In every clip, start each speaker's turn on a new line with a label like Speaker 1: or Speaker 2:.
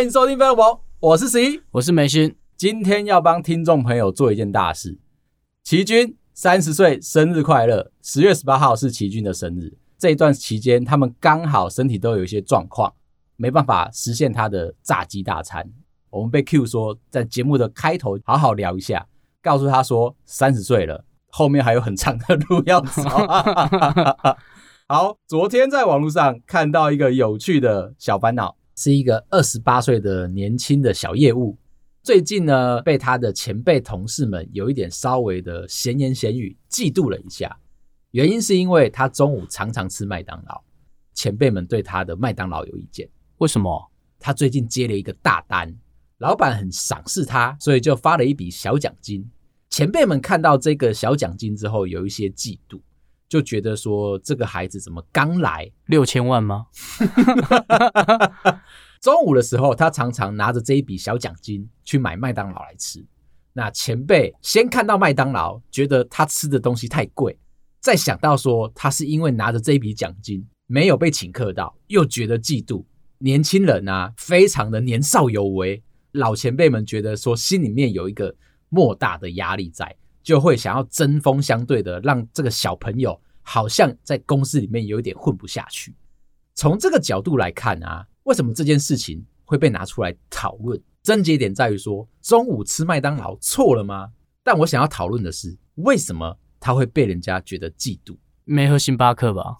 Speaker 1: 欢迎收听《飞龙盟》，我是十一，
Speaker 2: 我是梅勋。
Speaker 1: 今天要帮听众朋友做一件大事，琦君三十岁生日快乐！十月十八号是琦君的生日，这一段期间他们刚好身体都有一些状况，没办法实现他的炸鸡大餐。我们被 Q 说在节目的开头好好聊一下，告诉他说三十岁了，后面还有很长的路要走。好，昨天在网络上看到一个有趣的小烦恼，是一个二十八岁的年轻的小业务，最近呢被他的前辈同事们有一点稍微的闲言闲语，嫉妒了一下。原因是因为他中午常常吃麦当劳，前辈们对他的麦当劳有意见。
Speaker 2: 为什么？
Speaker 1: 他最近接了一个大单，老板很赏识他，所以就发了一笔小奖金。前辈们看到这个小奖金之后，有一些嫉妒。就觉得说这个孩子怎么刚来
Speaker 2: 六千万吗？
Speaker 1: 中午的时候，他常常拿着这一笔小奖金去买麦当劳来吃。那前辈先看到麦当劳，觉得他吃的东西太贵，再想到说他是因为拿着这一笔奖金没有被请客到，又觉得嫉妒。年轻人啊，非常的年少有为，老前辈们觉得说心里面有一个莫大的压力在。就会想要针锋相对的让这个小朋友好像在公司里面有一点混不下去。从这个角度来看啊，为什么这件事情会被拿出来讨论？症结点在于说，中午吃麦当劳错了吗？但我想要讨论的是，为什么他会被人家觉得嫉妒？
Speaker 2: 没喝星巴克吧？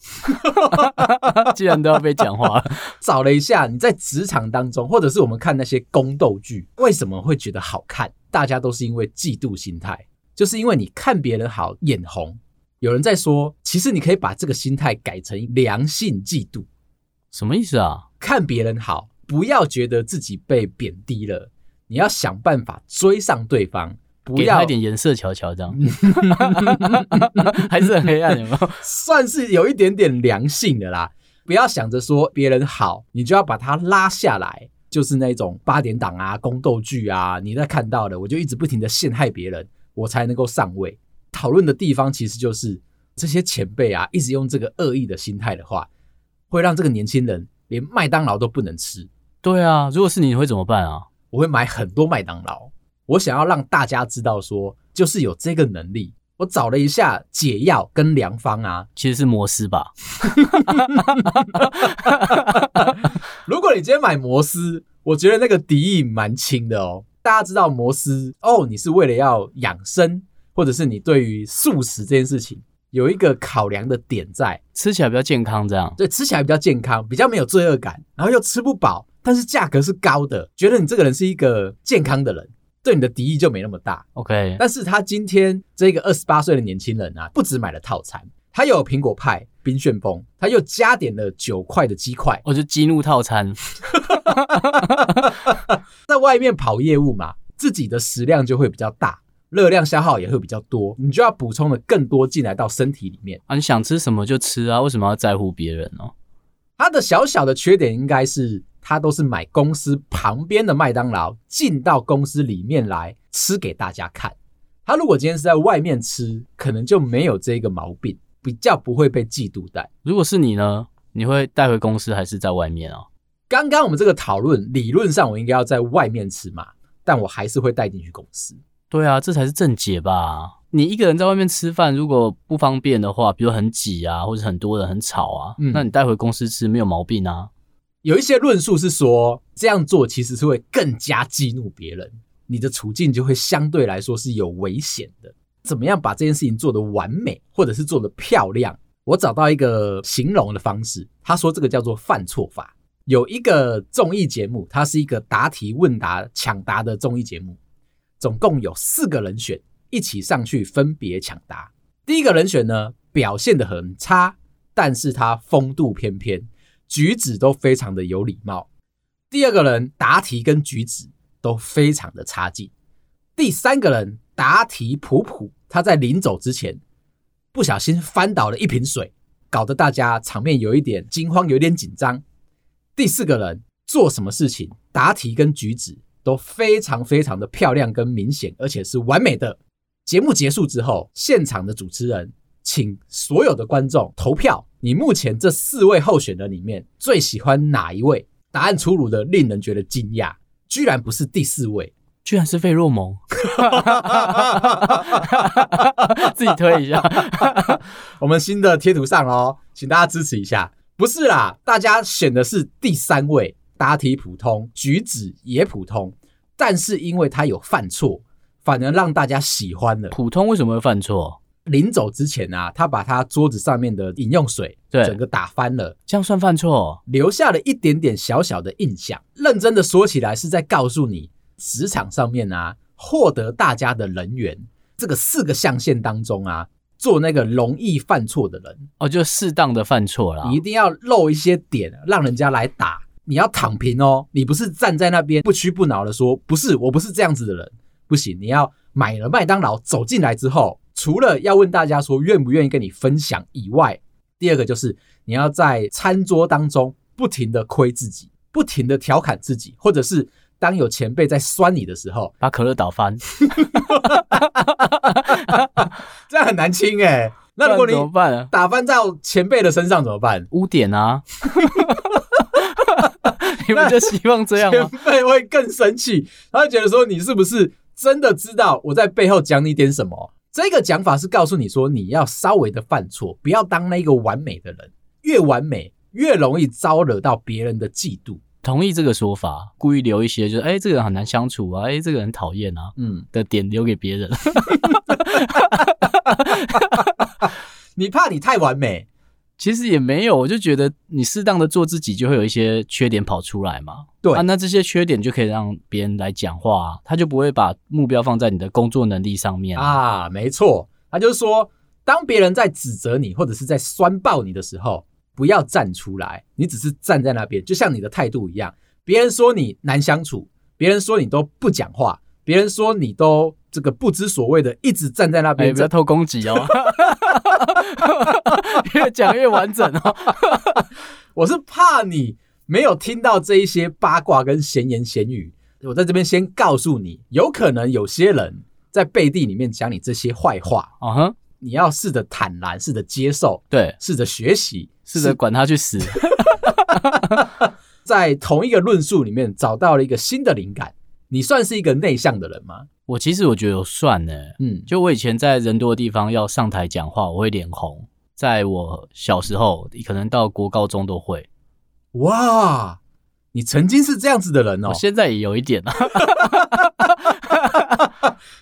Speaker 2: 既然都要被讲话了，
Speaker 1: 找了一下，你在职场当中，或者是我们看那些宫斗剧，为什么会觉得好看？大家都是因为嫉妒心态。就是因为你看别人好眼红，有人在说，其实你可以把这个心态改成良性嫉妒，
Speaker 2: 什么意思啊？
Speaker 1: 看别人好，不要觉得自己被贬低了，你要想办法追上对方，不要
Speaker 2: 给他一点颜色瞧瞧，这样 还是很黑暗，有没有？
Speaker 1: 算是有一点点良性的啦。不要想着说别人好，你就要把他拉下来，就是那种八点档啊、宫斗剧啊，你在看到的，我就一直不停的陷害别人。我才能够上位。讨论的地方其实就是这些前辈啊，一直用这个恶意的心态的话，会让这个年轻人连麦当劳都不能吃。
Speaker 2: 对啊，如果是你，你会怎么办啊？
Speaker 1: 我会买很多麦当劳。我想要让大家知道说，就是有这个能力。我找了一下解药跟良方啊，
Speaker 2: 其实是摩斯吧。
Speaker 1: 如果你今天买摩斯，我觉得那个敌意蛮轻的哦。大家知道摩斯哦，你是为了要养生，或者是你对于素食这件事情有一个考量的点在，
Speaker 2: 吃起来比较健康，这样。
Speaker 1: 对，吃起来比较健康，比较没有罪恶感，然后又吃不饱，但是价格是高的，觉得你这个人是一个健康的人，对你的敌意就没那么大。
Speaker 2: OK，
Speaker 1: 但是他今天这个二十八岁的年轻人啊，不止买了套餐，他有苹果派、冰旋风，他又加点了九块的鸡块，
Speaker 2: 我就激怒套餐。
Speaker 1: 在外面跑业务嘛，自己的食量就会比较大，热量消耗也会比较多，你就要补充的更多进来到身体里面
Speaker 2: 啊。你想吃什么就吃啊，为什么要在乎别人呢？
Speaker 1: 他的小小的缺点应该是，他都是买公司旁边的麦当劳进到公司里面来吃给大家看。他如果今天是在外面吃，可能就没有这个毛病，比较不会被嫉妒带。
Speaker 2: 如果是你呢？你会带回公司还是在外面啊？
Speaker 1: 刚刚我们这个讨论，理论上我应该要在外面吃嘛，但我还是会带进去公司。
Speaker 2: 对啊，这才是正解吧？你一个人在外面吃饭，如果不方便的话，比如很挤啊，或者很多人很吵啊，嗯，那你带回公司吃没有毛病啊。
Speaker 1: 有一些论述是说，这样做其实是会更加激怒别人，你的处境就会相对来说是有危险的。怎么样把这件事情做得完美，或者是做得漂亮？我找到一个形容的方式，他说这个叫做犯错法。有一个综艺节目，它是一个答题问答抢答的综艺节目，总共有四个人选一起上去分别抢答。第一个人选呢，表现得很差，但是他风度翩翩，举止都非常的有礼貌。第二个人答题跟举止都非常的差劲。第三个人答题普普，他在临走之前不小心翻倒了一瓶水，搞得大家场面有一点惊慌，有点紧张。第四个人做什么事情，答题跟举止都非常非常的漂亮跟明显，而且是完美的。节目结束之后，现场的主持人请所有的观众投票，你目前这四位候选人里面最喜欢哪一位？答案出炉的令人觉得惊讶，居然不是第四位，
Speaker 2: 居然是费洛蒙。自己推一下，
Speaker 1: 我们新的贴图上哦，请大家支持一下。不是啦，大家选的是第三位，答题普通，举止也普通，但是因为他有犯错，反而让大家喜欢了。
Speaker 2: 普通为什么会犯错？
Speaker 1: 临走之前啊，他把他桌子上面的饮用水对整个打翻了，
Speaker 2: 这样算犯错？
Speaker 1: 留下了一点点小小的印象。认真的说起来，是在告诉你，职场上面啊，获得大家的人缘，这个四个象限当中啊。做那个容易犯错的人
Speaker 2: 哦，就适当的犯错啦。
Speaker 1: 你一定要露一些点，让人家来打。你要躺平哦，你不是站在那边不屈不挠的说，不是，我不是这样子的人，不行。你要买了麦当劳走进来之后，除了要问大家说愿不愿意跟你分享以外，第二个就是你要在餐桌当中不停的亏自己，不停的调侃自己，或者是。当有前辈在酸你的时候，
Speaker 2: 把可乐倒翻，
Speaker 1: 这样很难清哎、欸。那如果你怎么办打翻到前辈的身上怎么办？
Speaker 2: 污点啊！你们就希望这样吗？
Speaker 1: 前辈会更生气，他会觉得说你是不是真的知道我在背后讲你点什么？这个讲法是告诉你说你要稍微的犯错，不要当那个完美的人，越完美越容易招惹到别人的嫉妒。
Speaker 2: 同意这个说法，故意留一些就是哎、欸，这个人很难相处啊，哎、欸，这个人讨厌啊，嗯的点留给别人。
Speaker 1: 你怕你太完美，
Speaker 2: 其实也没有，我就觉得你适当的做自己，就会有一些缺点跑出来嘛。
Speaker 1: 对
Speaker 2: 啊，那这些缺点就可以让别人来讲话啊，他就不会把目标放在你的工作能力上面啊。
Speaker 1: 啊没错，他就是说，当别人在指责你或者是在酸爆你的时候。不要站出来，你只是站在那边，就像你的态度一样。别人说你难相处，别人说你都不讲话，别人说你都这个不知所谓的，一直站在那边，
Speaker 2: 不要偷攻击哦，越讲越完整哦。
Speaker 1: 我是怕你没有听到这一些八卦跟闲言闲语，我在这边先告诉你，有可能有些人在背地里面讲你这些坏话啊哈。Uh huh. 你要试着坦然，试着接受，
Speaker 2: 对，
Speaker 1: 试着学习，
Speaker 2: 试着管他去死。
Speaker 1: 在同一个论述里面找到了一个新的灵感。你算是一个内向的人吗？
Speaker 2: 我其实我觉得我算呢。嗯，就我以前在人多的地方要上台讲话，我会脸红。在我小时候，可能到国高中都会。
Speaker 1: 哇，你曾经是这样子的人哦，
Speaker 2: 我现在也有一点啊。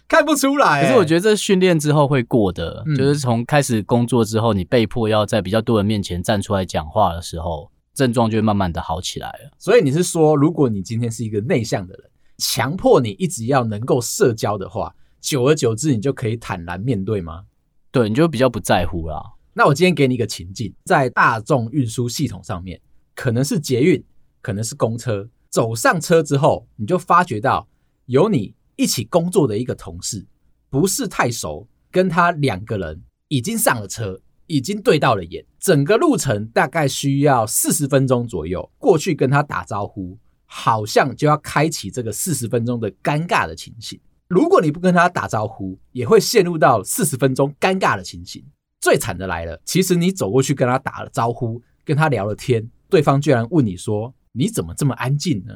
Speaker 1: 看不出来、欸，
Speaker 2: 可是我觉得这训练之后会过的，嗯、就是从开始工作之后，你被迫要在比较多人面前站出来讲话的时候，症状就会慢慢的好起来了。
Speaker 1: 所以你是说，如果你今天是一个内向的人，强迫你一直要能够社交的话，久而久之，你就可以坦然面对吗？
Speaker 2: 对，你就比较不在乎啦。
Speaker 1: 那我今天给你一个情境，在大众运输系统上面，可能是捷运，可能是公车，走上车之后，你就发觉到有你。一起工作的一个同事不是太熟，跟他两个人已经上了车，已经对到了眼，整个路程大概需要四十分钟左右。过去跟他打招呼，好像就要开启这个四十分钟的尴尬的情形。如果你不跟他打招呼，也会陷入到四十分钟尴尬的情形。最惨的来了，其实你走过去跟他打了招呼，跟他聊了天，对方居然问你说：“你怎么这么安静呢？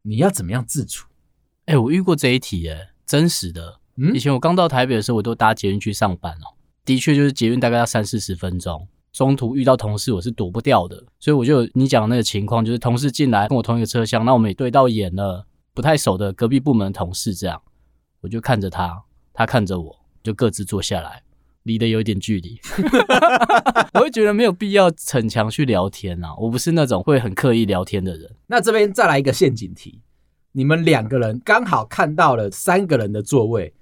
Speaker 1: 你要怎么样自处？”
Speaker 2: 哎、欸，我遇过这一题，哎，真实的。以前我刚到台北的时候，我都搭捷运去上班哦。的确，就是捷运大概要三四十分钟，中途遇到同事，我是躲不掉的。所以我就你讲的那个情况，就是同事进来跟我同一个车厢，那我们也对到眼了，不太熟的隔壁部门同事，这样我就看着他，他看着我，就各自坐下来，离得有一点距离。我会觉得没有必要逞强去聊天啊，我不是那种会很刻意聊天的人。
Speaker 1: 那这边再来一个陷阱题。你们两个人刚好看到了三个人的座位，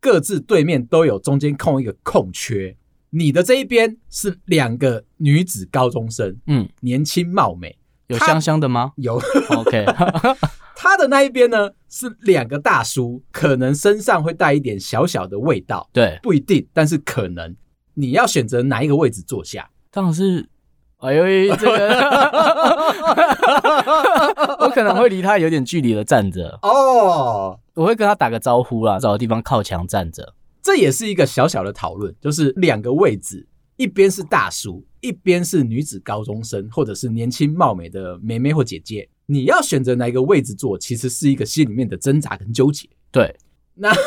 Speaker 1: 各自对面都有中间空一个空缺。你的这一边是两个女子高中生，嗯，年轻貌美，
Speaker 2: 有香香的吗？
Speaker 1: 有，
Speaker 2: OK。
Speaker 1: 他的那一边呢是两个大叔，可能身上会带一点小小的味道，
Speaker 2: 对，
Speaker 1: 不一定，但是可能。你要选择哪一个位置坐下？
Speaker 2: 当然是。哎呦，这个 我可能会离他有点距离的站着哦，我会跟他打个招呼啦，找个地方靠墙站着。
Speaker 1: 这也是一个小小的讨论，就是两个位置，一边是大叔，一边是女子高中生或者是年轻貌美的妹妹或姐姐。你要选择哪一个位置坐，其实是一个心里面的挣扎跟纠结。
Speaker 2: 对，
Speaker 1: 那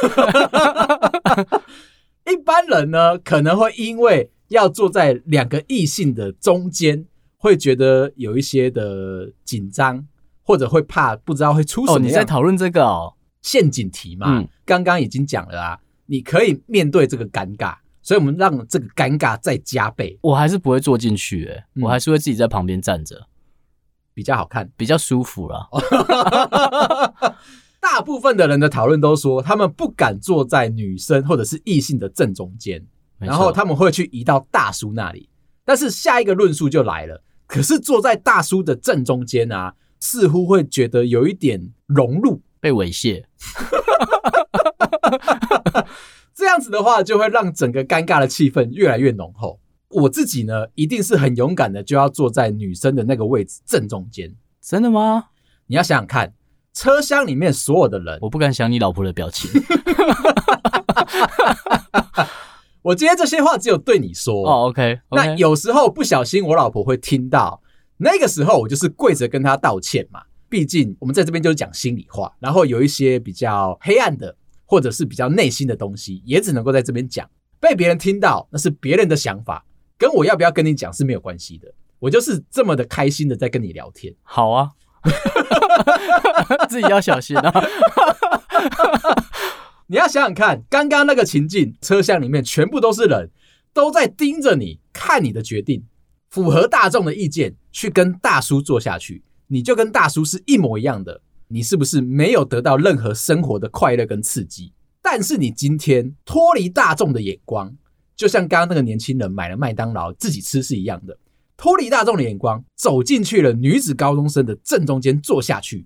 Speaker 1: 一般人呢，可能会因为要坐在两个异性的中间，会觉得有一些的紧张，或者会怕不知道会出什么。哦，
Speaker 2: 你在讨论这个哦，
Speaker 1: 陷阱题嘛？嗯，刚刚已经讲了啊，你可以面对这个尴尬，所以我们让这个尴尬再加倍。
Speaker 2: 我还是不会坐进去，我还是会自己在旁边站着，
Speaker 1: 比较好看，比
Speaker 2: 较舒服了。
Speaker 1: 大部分的人的讨论都说，他们不敢坐在女生或者是异性的正中间，然后他们会去移到大叔那里。但是下一个论述就来了，可是坐在大叔的正中间啊，似乎会觉得有一点融入，
Speaker 2: 被猥亵。
Speaker 1: 这样子的话，就会让整个尴尬的气氛越来越浓厚。我自己呢，一定是很勇敢的，就要坐在女生的那个位置正中间。
Speaker 2: 真的吗？
Speaker 1: 你要想想看。车厢里面所有的人，
Speaker 2: 我不敢想你老婆的表情。
Speaker 1: 我今天这些话只有对你说
Speaker 2: 哦。OK，
Speaker 1: 那有时候不小心，我老婆会听到，那个时候我就是跪着跟她道歉嘛。毕竟我们在这边就是讲心里话，然后有一些比较黑暗的，或者是比较内心的东西，也只能够在这边讲。被别人听到，那是别人的想法，跟我要不要跟你讲是没有关系的。我就是这么的开心的在跟你聊天。
Speaker 2: 好啊。自己要小心啊！
Speaker 1: 你要想想看，刚刚那个情境，车厢里面全部都是人，都在盯着你看你的决定，符合大众的意见去跟大叔坐下去，你就跟大叔是一模一样的，你是不是没有得到任何生活的快乐跟刺激？但是你今天脱离大众的眼光，就像刚刚那个年轻人买了麦当劳自己吃是一样的。脱离大众的眼光，走进去了女子高中生的正中间坐下去，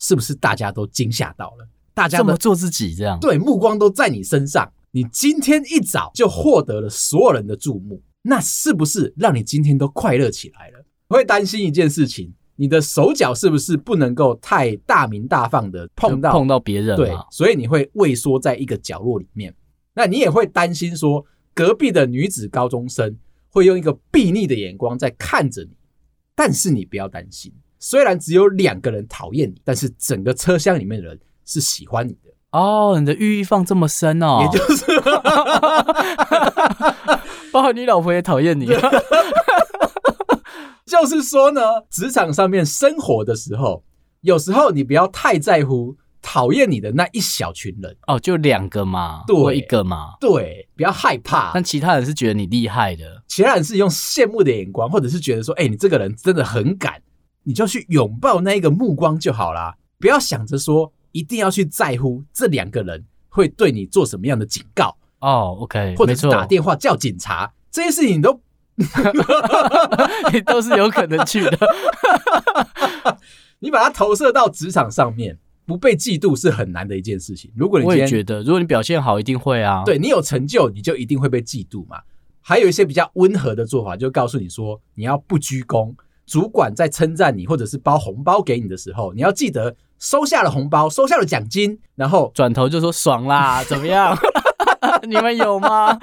Speaker 1: 是不是大家都惊吓到了？大家
Speaker 2: 这么做自己这样，
Speaker 1: 对，目光都在你身上。你今天一早就获得了所有人的注目，那是不是让你今天都快乐起来了？会担心一件事情，你的手脚是不是不能够太大鸣大放的碰到
Speaker 2: 碰到别人？
Speaker 1: 对，所以你会畏缩在一个角落里面。那你也会担心说，隔壁的女子高中生。会用一个睥睨的眼光在看着你，但是你不要担心，虽然只有两个人讨厌你，但是整个车厢里面的人是喜欢你的
Speaker 2: 哦。你的寓意放这么深哦，
Speaker 1: 也就是，
Speaker 2: 包括你老婆也讨厌你。
Speaker 1: 就是说呢，职场上面生活的时候，有时候你不要太在乎。讨厌你的那一小群人
Speaker 2: 哦，就两个嘛，对，一个嘛，
Speaker 1: 对，不要害怕。
Speaker 2: 但其他人是觉得你厉害的，
Speaker 1: 其他人是用羡慕的眼光，或者是觉得说，哎、欸，你这个人真的很敢，你就去拥抱那一个目光就好啦。不要想着说一定要去在乎这两个人会对你做什么样的警告
Speaker 2: 哦，OK，
Speaker 1: 或者是打电话叫警察，这些事情你都，
Speaker 2: 你都是有可能去的。
Speaker 1: 你把它投射到职场上面。不被嫉妒是很难的一件事情。如果你今天
Speaker 2: 我也觉得，如果你表现好，一定会啊。
Speaker 1: 对，你有成就，你就一定会被嫉妒嘛。还有一些比较温和的做法，就告诉你说，你要不鞠躬。主管在称赞你，或者是包红包给你的时候，你要记得收下了红包，收下了奖金，然后
Speaker 2: 转头就说爽啦，怎么样？你们有吗？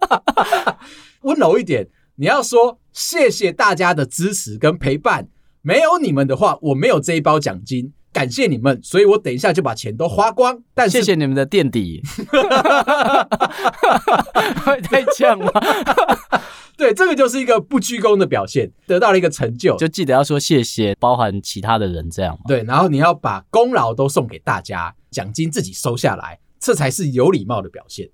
Speaker 1: 温柔一点，你要说谢谢大家的支持跟陪伴，没有你们的话，我没有这一包奖金。感谢你们，所以我等一下就把钱都花光。但是
Speaker 2: 谢谢你们的垫底，会太呛了。
Speaker 1: 对，这个就是一个不鞠躬的表现，得到了一个成就，
Speaker 2: 就记得要说谢谢，包含其他的人这样。
Speaker 1: 对，然后你要把功劳都送给大家，奖金自己收下来，这才是有礼貌的表现。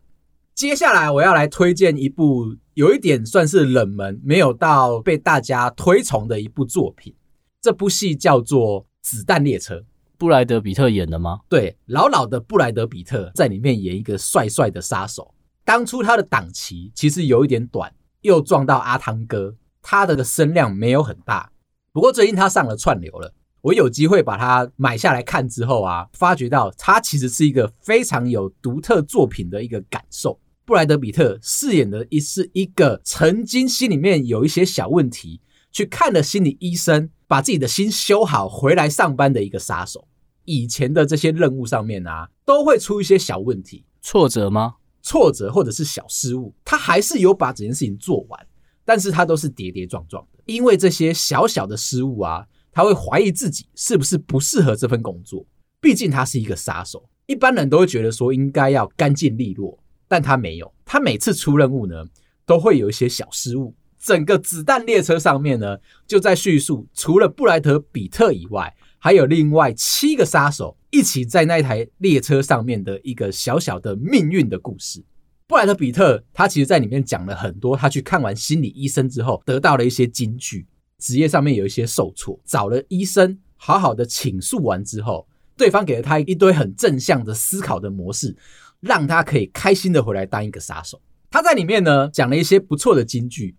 Speaker 1: 接下来我要来推荐一部有一点算是冷门，没有到被大家推崇的一部作品。这部戏叫做。子弹列车，
Speaker 2: 布莱德比特演的吗？
Speaker 1: 对，老老的布莱德比特在里面演一个帅帅的杀手。当初他的档期其实有一点短，又撞到阿汤哥，他的声量没有很大。不过最近他上了串流了，我有机会把它买下来看之后啊，发觉到他其实是一个非常有独特作品的一个感受。布莱德比特饰演的一是一个曾经心里面有一些小问题，去看了心理医生。把自己的心修好，回来上班的一个杀手。以前的这些任务上面啊，都会出一些小问题，
Speaker 2: 挫折吗？
Speaker 1: 挫折或者是小失误，他还是有把整件事情做完，但是他都是跌跌撞撞的。因为这些小小的失误啊，他会怀疑自己是不是不适合这份工作。毕竟他是一个杀手，一般人都会觉得说应该要干净利落，但他没有。他每次出任务呢，都会有一些小失误。整个子弹列车上面呢，就在叙述，除了布莱德比特以外，还有另外七个杀手一起在那台列车上面的一个小小的命运的故事。布莱德比特他其实在里面讲了很多，他去看完心理医生之后得到了一些金句，职业上面有一些受挫，找了医生好好的倾诉完之后，对方给了他一堆很正向的思考的模式，让他可以开心的回来当一个杀手。他在里面呢讲了一些不错的金句。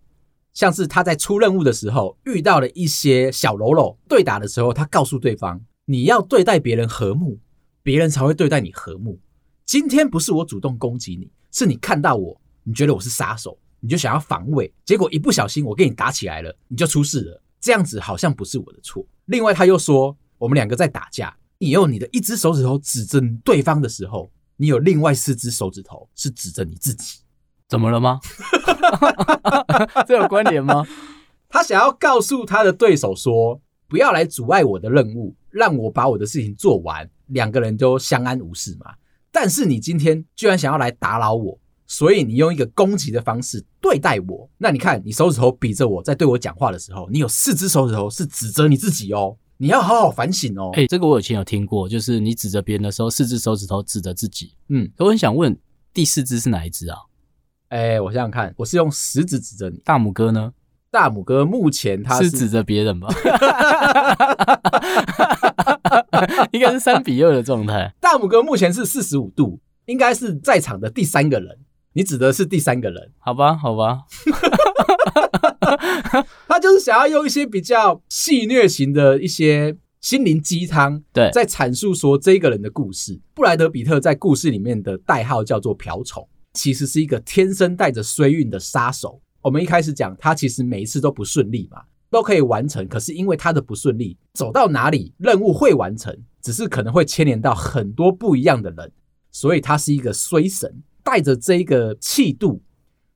Speaker 1: 像是他在出任务的时候遇到了一些小喽啰，对打的时候，他告诉对方：“你要对待别人和睦，别人才会对待你和睦。今天不是我主动攻击你，是你看到我，你觉得我是杀手，你就想要防卫，结果一不小心我跟你打起来了，你就出事了。这样子好像不是我的错。另外，他又说，我们两个在打架，你用你的一只手指头指着对方的时候，你有另外四只手指头是指着你自己。”
Speaker 2: 怎么了吗？这有关联吗？
Speaker 1: 他想要告诉他的对手说：“不要来阻碍我的任务，让我把我的事情做完，两个人都相安无事嘛。”但是你今天居然想要来打扰我，所以你用一个攻击的方式对待我。那你看，你手指头比着我在对我讲话的时候，你有四只手指头是指着你自己哦。你要好好反省哦。
Speaker 2: 哎，这个我以前有听过，就是你指着别人的时候，四只手指头指着自己。嗯，我很想问，第四只是哪一只啊？
Speaker 1: 哎、欸，我想想看，我是用食指指着你，
Speaker 2: 大拇哥呢？
Speaker 1: 大拇哥目前他是，
Speaker 2: 是指着别人吧？应该是三比二的状态。
Speaker 1: 大拇哥目前是四十五度，应该是在场的第三个人。你指的是第三个人？
Speaker 2: 好吧，好吧。
Speaker 1: 他就是想要用一些比较戏谑型的一些心灵鸡汤，
Speaker 2: 对，
Speaker 1: 在阐述说这个人的故事。布莱德比特在故事里面的代号叫做瓢虫。其实是一个天生带着衰运的杀手。我们一开始讲，他其实每一次都不顺利嘛，都可以完成。可是因为他的不顺利，走到哪里任务会完成，只是可能会牵连到很多不一样的人，所以他是一个衰神，带着这一个气度，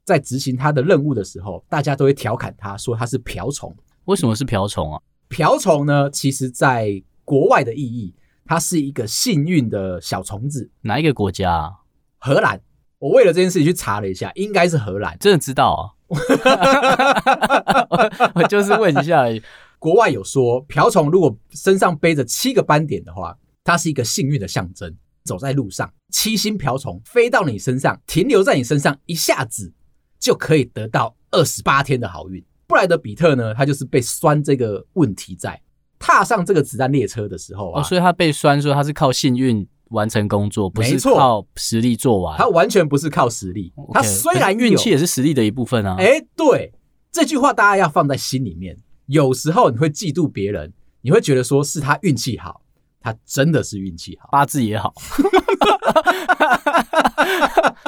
Speaker 1: 在执行他的任务的时候，大家都会调侃他说他是瓢虫。
Speaker 2: 为什么是瓢虫啊？
Speaker 1: 瓢虫呢？其实在国外的意义，它是一个幸运的小虫子。
Speaker 2: 哪一个国家啊？
Speaker 1: 荷兰。我为了这件事情去查了一下，应该是荷兰。
Speaker 2: 真的知道啊？我就是问一下而已。
Speaker 1: 国外有说，瓢虫如果身上背着七个斑点的话，它是一个幸运的象征。走在路上，七星瓢虫飞到你身上，停留在你身上，一下子就可以得到二十八天的好运。布莱德比特呢，他就是被酸这个问题在踏上这个子弹列车的时候啊，
Speaker 2: 哦，所以他被酸说他是靠幸运。完成工作不是靠实力做完，
Speaker 1: 他完全不是靠实力。Okay, 他虽然
Speaker 2: 运气也是实力的一部分啊。
Speaker 1: 哎、欸，对，这句话大家要放在心里面。有时候你会嫉妒别人，你会觉得说是他运气好，他真的是运气好，
Speaker 2: 八字也好。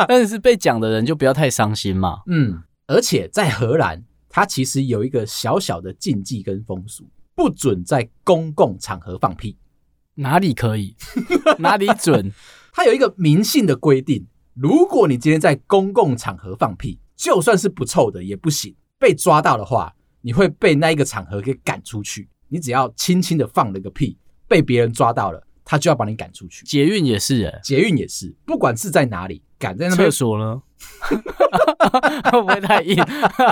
Speaker 2: 但是被讲的人就不要太伤心嘛。
Speaker 1: 嗯，而且在荷兰，他其实有一个小小的禁忌跟风俗，不准在公共场合放屁。
Speaker 2: 哪里可以？哪里准？
Speaker 1: 他有一个明信的规定：如果你今天在公共场合放屁，就算是不臭的也不行。被抓到的话，你会被那一个场合给赶出去。你只要轻轻的放了个屁，被别人抓到了，他就要把你赶出去。
Speaker 2: 捷运也是，哎，
Speaker 1: 捷运也是，不管是在哪里，赶在那
Speaker 2: 厕所呢？会不会太硬？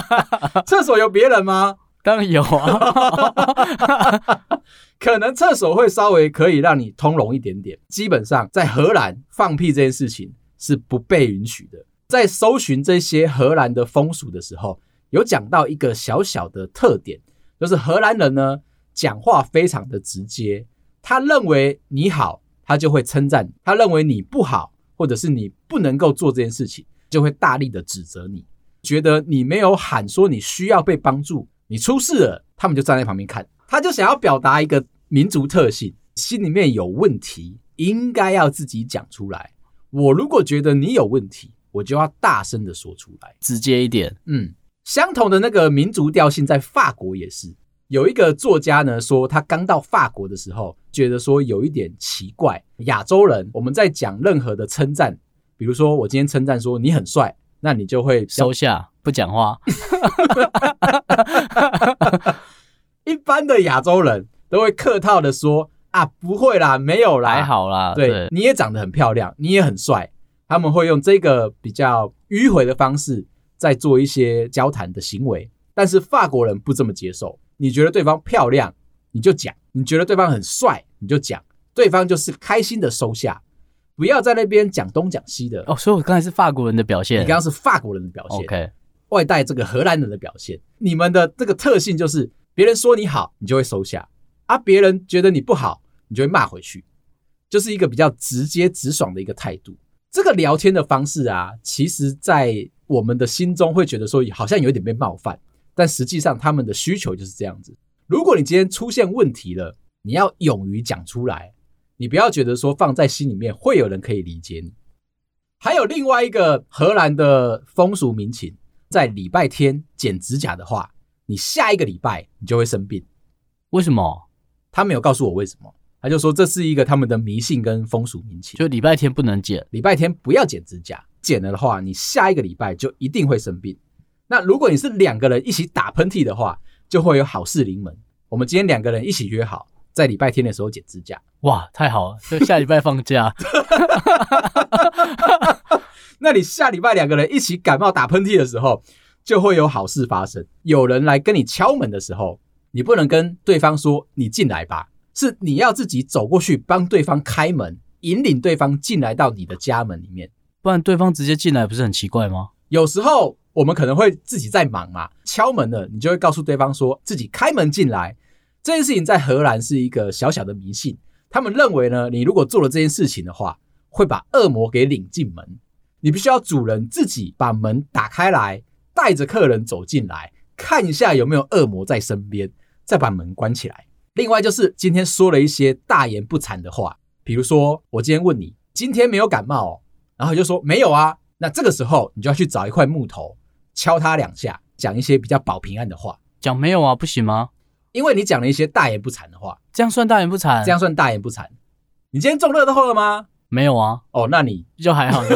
Speaker 1: 厕所有别人吗？
Speaker 2: 当然有啊。
Speaker 1: 可能厕所会稍微可以让你通融一点点，基本上在荷兰放屁这件事情是不被允许的。在搜寻这些荷兰的风俗的时候，有讲到一个小小的特点，就是荷兰人呢讲话非常的直接，他认为你好，他就会称赞；他认为你不好，或者是你不能够做这件事情，就会大力的指责你。觉得你没有喊说你需要被帮助，你出事了，他们就站在旁边看。他就想要表达一个民族特性，心里面有问题，应该要自己讲出来。我如果觉得你有问题，我就要大声的说出来，
Speaker 2: 直接一点。
Speaker 1: 嗯，相同的那个民族调性在法国也是。有一个作家呢说，他刚到法国的时候，觉得说有一点奇怪。亚洲人我们在讲任何的称赞，比如说我今天称赞说你很帅，那你就会
Speaker 2: 收下不讲话。
Speaker 1: 一般的亚洲人都会客套的说啊，不会啦，没有啦，
Speaker 2: 还好啦。
Speaker 1: 对，
Speaker 2: 对，
Speaker 1: 你也长得很漂亮，你也很帅，他们会用这个比较迂回的方式在做一些交谈的行为。但是法国人不这么接受，你觉得对方漂亮，你就讲；你觉得对方很帅，你就讲。对方就是开心的收下，不要在那边讲东讲西的。
Speaker 2: 哦，所以我刚才是法国人的表现，
Speaker 1: 你刚刚是法国人的表现。
Speaker 2: OK。
Speaker 1: 外带这个荷兰人的表现，你们的这个特性就是别人说你好，你就会收下；啊，别人觉得你不好，你就会骂回去，就是一个比较直接直爽的一个态度。这个聊天的方式啊，其实，在我们的心中会觉得说好像有点被冒犯，但实际上他们的需求就是这样子。如果你今天出现问题了，你要勇于讲出来，你不要觉得说放在心里面会有人可以理解你。还有另外一个荷兰的风俗民情。在礼拜天剪指甲的话，你下一个礼拜你就会生病。
Speaker 2: 为什么？
Speaker 1: 他没有告诉我为什么，他就说这是一个他们的迷信跟风俗民情，
Speaker 2: 就礼拜天不能剪，
Speaker 1: 礼拜天不要剪指甲，剪了的话，你下一个礼拜就一定会生病。那如果你是两个人一起打喷嚏的话，就会有好事临门。我们今天两个人一起约好，在礼拜天的时候剪指甲。
Speaker 2: 哇，太好了，就下礼拜放假。
Speaker 1: 那你下礼拜两个人一起感冒打喷嚏的时候，就会有好事发生。有人来跟你敲门的时候，你不能跟对方说“你进来吧”，是你要自己走过去帮对方开门，引领对方进来到你的家门里面。
Speaker 2: 不然对方直接进来不是很奇怪吗？
Speaker 1: 有时候我们可能会自己在忙嘛，敲门了，你就会告诉对方说自己开门进来。这件事情在荷兰是一个小小的迷信，他们认为呢，你如果做了这件事情的话，会把恶魔给领进门。你必须要主人自己把门打开来，带着客人走进来，看一下有没有恶魔在身边，再把门关起来。另外就是今天说了一些大言不惭的话，比如说我今天问你今天没有感冒哦，然后就说没有啊，那这个时候你就要去找一块木头敲它两下，讲一些比较保平安的话。
Speaker 2: 讲没有啊，不行吗？
Speaker 1: 因为你讲了一些大言不惭的话，
Speaker 2: 这样算大言不惭？
Speaker 1: 这样算大言不惭？你今天中乐透了吗？
Speaker 2: 没有啊，
Speaker 1: 哦，那你
Speaker 2: 就还好。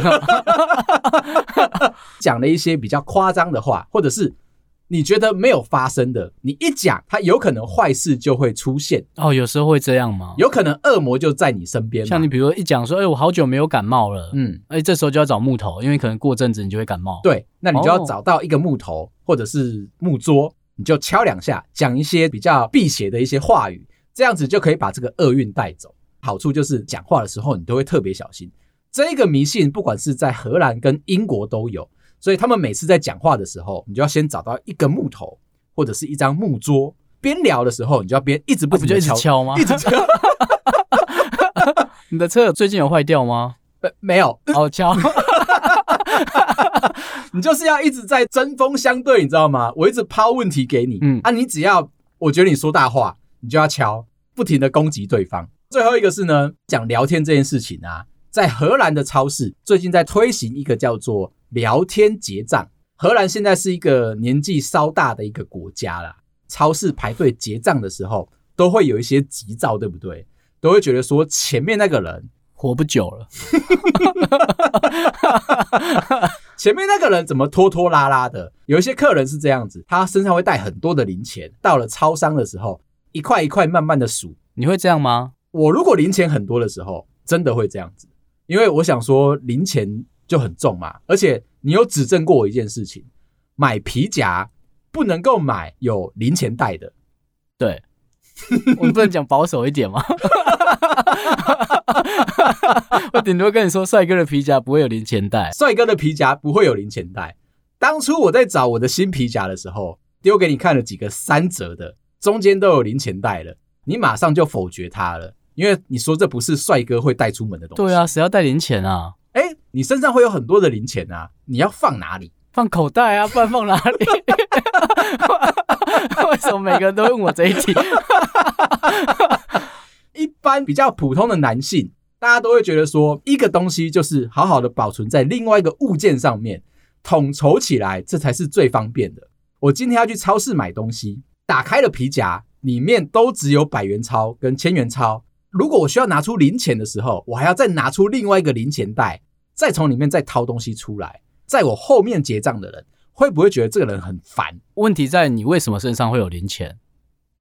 Speaker 1: 讲了一些比较夸张的话，或者是你觉得没有发生的，你一讲，它有可能坏事就会出现。
Speaker 2: 哦，有时候会这样吗？
Speaker 1: 有可能恶魔就在你身边。
Speaker 2: 像你比如说一讲说，哎，我好久没有感冒了，嗯，哎，这时候就要找木头，因为可能过阵子你就会感冒。
Speaker 1: 对，那你就要找到一个木头或者是木桌，你就敲两下，讲一些比较辟邪的一些话语，这样子就可以把这个厄运带走。好处就是讲话的时候你都会特别小心。这个迷信不管是在荷兰跟英国都有，所以他们每次在讲话的时候，你就要先找到一根木头或者是一张木桌，边聊的时候你就要边一直不停的敲，
Speaker 2: 啊、敲吗？
Speaker 1: 一直敲。
Speaker 2: 你的车最近有坏掉吗？
Speaker 1: 没，没有，
Speaker 2: 好敲。
Speaker 1: 你就是要一直在针锋相对，你知道吗？我一直抛问题给你，嗯啊，你只要我觉得你说大话，你就要敲，不停的攻击对方。最后一个是呢，讲聊天这件事情啊，在荷兰的超市最近在推行一个叫做聊天结账。荷兰现在是一个年纪稍大的一个国家啦，超市排队结账的时候都会有一些急躁，对不对？都会觉得说前面那个人
Speaker 2: 活不久了，
Speaker 1: 前面那个人怎么拖拖拉拉的？有一些客人是这样子，他身上会带很多的零钱，到了超商的时候，一块一块慢慢的数。
Speaker 2: 你会这样吗？
Speaker 1: 我如果零钱很多的时候，真的会这样子，因为我想说零钱就很重嘛，而且你有指证过我一件事情，买皮夹不能够买有零钱袋的，
Speaker 2: 对，我们不能讲保守一点吗？我顶多跟你说，帅哥的皮夹不会有零钱袋，
Speaker 1: 帅哥的皮夹不会有零钱袋。当初我在找我的新皮夹的时候，丢给你看了几个三折的，中间都有零钱袋了，你马上就否决它了。因为你说这不是帅哥会带出门的东西。
Speaker 2: 对啊，谁要带零钱啊？
Speaker 1: 哎，你身上会有很多的零钱啊，你要放哪里？
Speaker 2: 放口袋啊，不然放哪里？为什么每个人都问我这一题？
Speaker 1: 一般比较普通的男性，大家都会觉得说，一个东西就是好好的保存在另外一个物件上面，统筹起来，这才是最方便的。我今天要去超市买东西，打开了皮夹，里面都只有百元钞跟千元钞。如果我需要拿出零钱的时候，我还要再拿出另外一个零钱袋，再从里面再掏东西出来。在我后面结账的人会不会觉得这个人很烦？
Speaker 2: 问题在你为什么身上会有零钱？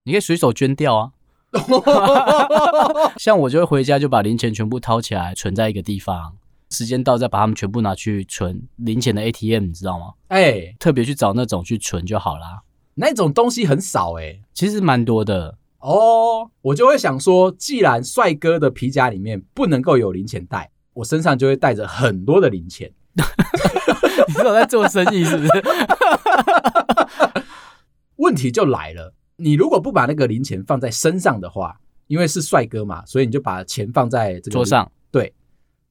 Speaker 2: 你可以随手捐掉啊。像我就会回家就把零钱全部掏起来存在一个地方，时间到再把它们全部拿去存零钱的 ATM，你知道吗？
Speaker 1: 哎、欸，
Speaker 2: 特别去找那种去存就好啦。
Speaker 1: 那种东西很少哎、欸，
Speaker 2: 其实蛮多的
Speaker 1: 哦。我就会想说，既然帅哥的皮夹里面不能够有零钱袋，我身上就会带着很多的零钱。
Speaker 2: 你是有在做生意是不是？
Speaker 1: 问题就来了，你如果不把那个零钱放在身上的话，因为是帅哥嘛，所以你就把钱放在这个
Speaker 2: 桌上。
Speaker 1: 对，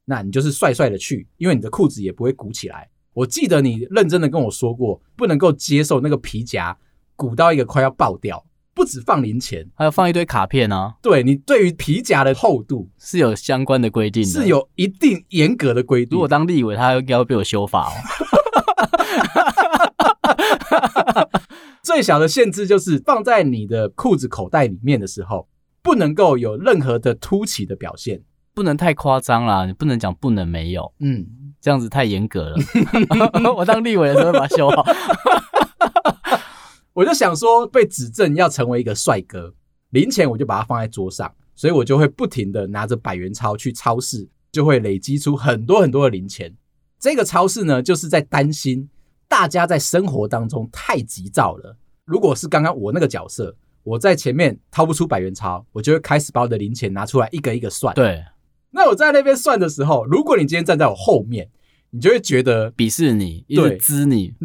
Speaker 1: 那你就是帅帅的去，因为你的裤子也不会鼓起来。我记得你认真的跟我说过，不能够接受那个皮夹鼓到一个快要爆掉。不止放零钱，
Speaker 2: 还要放一堆卡片啊。
Speaker 1: 对，你对于皮夹的厚度
Speaker 2: 是有相关的规定的，
Speaker 1: 是有一定严格的规定。
Speaker 2: 如果当立委，他应该会被我修法哦。
Speaker 1: 最小的限制就是放在你的裤子口袋里面的时候，不能够有任何的凸起的表现，
Speaker 2: 不能太夸张啦。你不能讲不能没有，
Speaker 1: 嗯，
Speaker 2: 这样子太严格了。我当立委的时候把它修好。
Speaker 1: 我就想说，被指证要成为一个帅哥，零钱我就把它放在桌上，所以我就会不停的拿着百元钞去超市，就会累积出很多很多的零钱。这个超市呢，就是在担心大家在生活当中太急躁了。如果是刚刚我那个角色，我在前面掏不出百元钞，我就会开始把我的零钱拿出来一个一个算。
Speaker 2: 对，
Speaker 1: 那我在那边算的时候，如果你今天站在我后面，你就会觉得
Speaker 2: 鄙视你，一直滋你。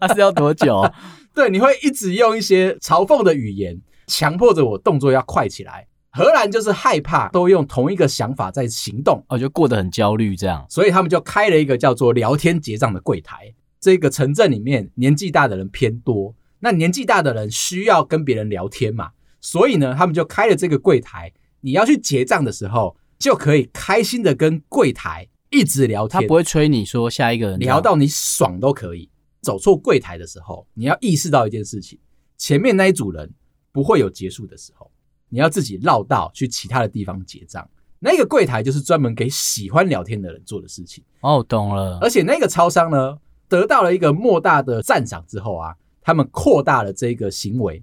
Speaker 2: 他 是要多久？
Speaker 1: 对，你会一直用一些嘲讽的语言，强迫着我动作要快起来。荷兰就是害怕都用同一个想法在行动，
Speaker 2: 哦，就过得很焦虑这样。
Speaker 1: 所以他们就开了一个叫做聊天结账的柜台。这个城镇里面年纪大的人偏多，那年纪大的人需要跟别人聊天嘛，所以呢，他们就开了这个柜台。你要去结账的时候，就可以开心的跟柜台一直聊天，
Speaker 2: 他不会催你说下一个人
Speaker 1: 聊到你爽都可以。走错柜台的时候，你要意识到一件事情：前面那一组人不会有结束的时候，你要自己绕道去其他的地方结账。那个柜台就是专门给喜欢聊天的人做的事情。
Speaker 2: 哦，懂了。
Speaker 1: 而且那个超商呢，得到了一个莫大的赞赏之后啊，他们扩大了这个行为。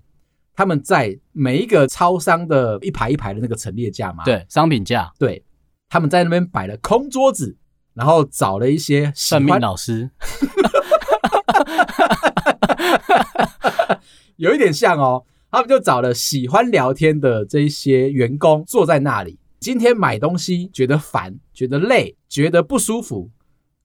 Speaker 1: 他们在每一个超商的一排一排的那个陈列架嘛，
Speaker 2: 对，商品架，
Speaker 1: 对，他们在那边摆了空桌子，然后找了一些
Speaker 2: 算命老师。
Speaker 1: 有一点像哦，他们就找了喜欢聊天的这一些员工坐在那里。今天买东西觉得烦、觉得累、觉得不舒服，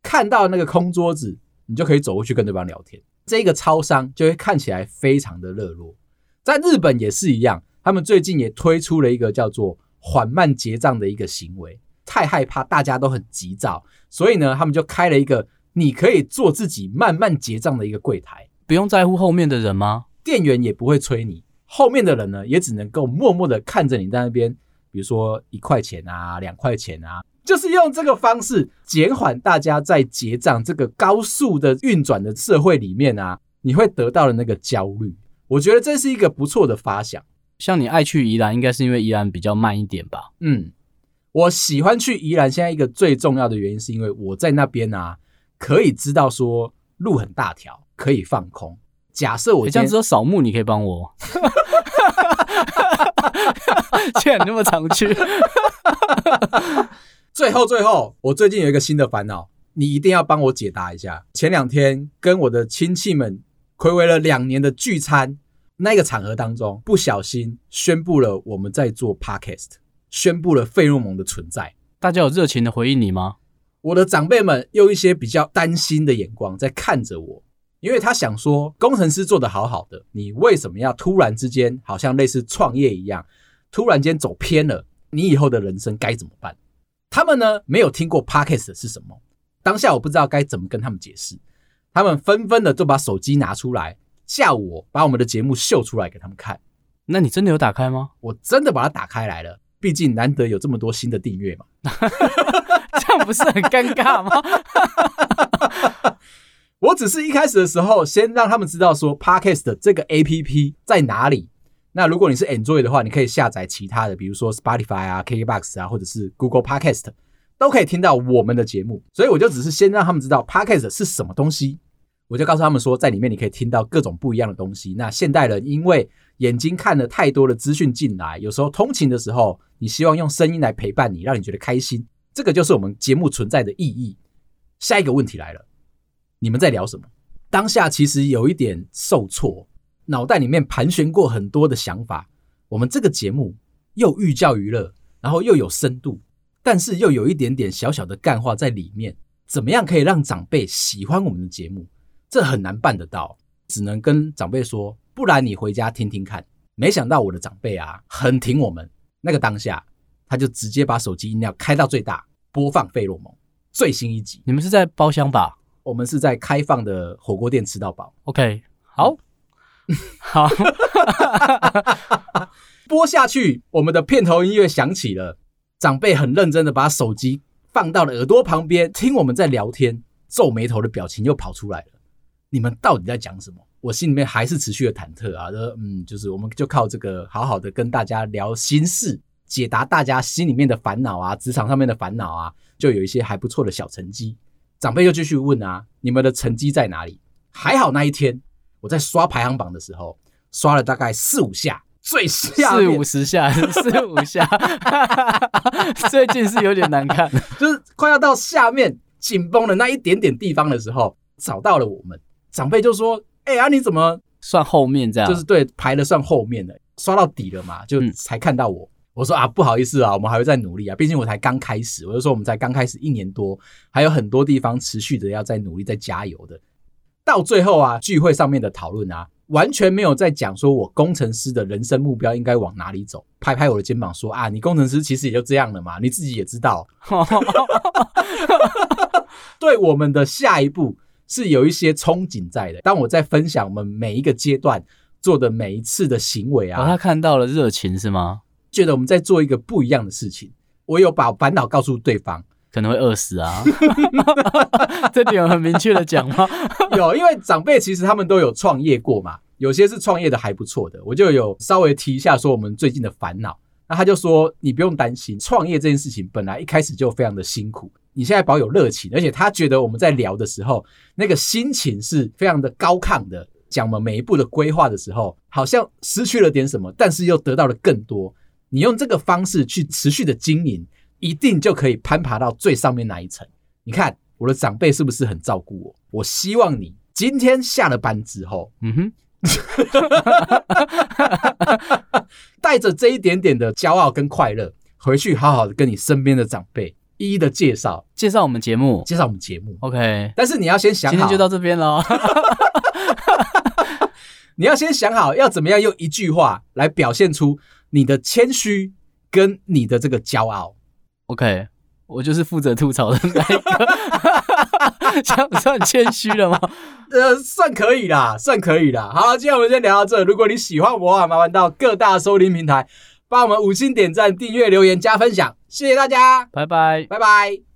Speaker 1: 看到那个空桌子，你就可以走过去跟对方聊天。这个超商就会看起来非常的热络。在日本也是一样，他们最近也推出了一个叫做缓慢结账的一个行为。太害怕大家都很急躁，所以呢，他们就开了一个。你可以做自己慢慢结账的一个柜台，
Speaker 2: 不用在乎后面的人吗？
Speaker 1: 店员也不会催你，后面的人呢也只能够默默的看着你在那边，比如说一块钱啊、两块钱啊，就是用这个方式减缓大家在结账这个高速的运转的社会里面啊，你会得到的那个焦虑。我觉得这是一个不错的发想。
Speaker 2: 像你爱去宜兰，应该是因为宜兰比较慢一点吧？
Speaker 1: 嗯，我喜欢去宜兰，现在一个最重要的原因是因为我在那边啊。可以知道说路很大条，可以放空。假设我
Speaker 2: 这样子扫墓，你可以帮我。既然你那么常去，
Speaker 1: 最后最后，我最近有一个新的烦恼，你一定要帮我解答一下。前两天跟我的亲戚们睽违了两年的聚餐，那个场合当中，不小心宣布了我们在做 Podcast，宣布了费洛蒙的存在。
Speaker 2: 大家有热情的回应你吗？
Speaker 1: 我的长辈们用一些比较担心的眼光在看着我，因为他想说，工程师做得好好的，你为什么要突然之间好像类似创业一样，突然间走偏了？你以后的人生该怎么办？他们呢，没有听过 Podcast 是什么，当下我不知道该怎么跟他们解释，他们纷纷的就把手机拿出来，叫我把我们的节目秀出来给他们看。
Speaker 2: 那你真的有打开吗？
Speaker 1: 我真的把它打开来了，毕竟难得有这么多新的订阅嘛。
Speaker 2: 这样不是很尴尬吗？
Speaker 1: 我只是一开始的时候，先让他们知道说，Podcast 这个 APP 在哪里。那如果你是 Android 的话，你可以下载其他的，比如说 Spotify 啊、KKBox 啊，或者是 Google Podcast，都可以听到我们的节目。所以我就只是先让他们知道 Podcast 是什么东西。我就告诉他们说，在里面你可以听到各种不一样的东西。那现代人因为眼睛看了太多的资讯进来，有时候通勤的时候，你希望用声音来陪伴你，让你觉得开心。这个就是我们节目存在的意义。下一个问题来了，你们在聊什么？当下其实有一点受挫，脑袋里面盘旋过很多的想法。我们这个节目又寓教于乐，然后又有深度，但是又有一点点小小的干话在里面。怎么样可以让长辈喜欢我们的节目？这很难办得到，只能跟长辈说，不然你回家听听看。没想到我的长辈啊，很挺我们。那个当下，他就直接把手机音量开到最大，播放《费洛蒙》最新一集。
Speaker 2: 你们是在包厢吧？
Speaker 1: 我们是在开放的火锅店吃到饱。
Speaker 2: OK，好，好，
Speaker 1: 播下去，我们的片头音乐响起了。长辈很认真的把手机放到了耳朵旁边，听我们在聊天，皱眉头的表情又跑出来了。你们到底在讲什么？我心里面还是持续的忐忑啊，说嗯，就是我们就靠这个好好的跟大家聊心事，解答大家心里面的烦恼啊，职场上面的烦恼啊，就有一些还不错的小成绩。长辈又继续问啊，你们的成绩在哪里？还好那一天我在刷排行榜的时候，刷了大概四五下，最下
Speaker 2: 四五十下，四五下，最近是有点难看，
Speaker 1: 就是快要到下面紧绷的那一点点地方的时候，找到了我们。长辈就说：“哎、欸、呀，啊、你怎么
Speaker 2: 算后面这样？
Speaker 1: 就是对排的算后面的，刷到底了嘛，就才看到我。嗯、我说啊，不好意思啊，我们还会再努力啊，毕竟我才刚开始。我就说我们才刚开始一年多，还有很多地方持续的要再努力、再加油的。到最后啊，聚会上面的讨论啊，完全没有在讲说我工程师的人生目标应该往哪里走。拍拍我的肩膀说啊，你工程师其实也就这样了嘛，你自己也知道。对我们的下一步。”是有一些憧憬在的。当我在分享我们每一个阶段做的每一次的行为啊，
Speaker 2: 他看到了热情是吗？
Speaker 1: 觉得我们在做一个不一样的事情。我有把烦恼告诉对方，
Speaker 2: 可能会饿死啊。这点有很明确的讲吗？
Speaker 1: 有，因为长辈其实他们都有创业过嘛，有些是创业的还不错的，我就有稍微提一下说我们最近的烦恼。那他就说，你不用担心，创业这件事情本来一开始就非常的辛苦。你现在保有热情，而且他觉得我们在聊的时候，那个心情是非常的高亢的。讲我们每一步的规划的时候，好像失去了点什么，但是又得到了更多。你用这个方式去持续的经营，一定就可以攀爬到最上面那一层。你看我的长辈是不是很照顾我？我希望你今天下了班之后，嗯哼，带着这一点点的骄傲跟快乐，回去好好的跟你身边的长辈。一一的介绍，
Speaker 2: 介绍我们节目，
Speaker 1: 介绍我们节目。
Speaker 2: OK，
Speaker 1: 但是你要先想好，
Speaker 2: 今天就到这边喽。
Speaker 1: 你要先想好，要怎么样用一句话来表现出你的谦虚跟你的这个骄傲。
Speaker 2: OK，我就是负责吐槽的那一个，这样算谦虚了吗？
Speaker 1: 呃，算可以啦，算可以啦。好，今天我们先聊到这。如果你喜欢我啊，麻烦到各大收听平台帮我们五星点赞、订阅、留言、加分享。谢谢大家，
Speaker 2: 拜拜，
Speaker 1: 拜拜。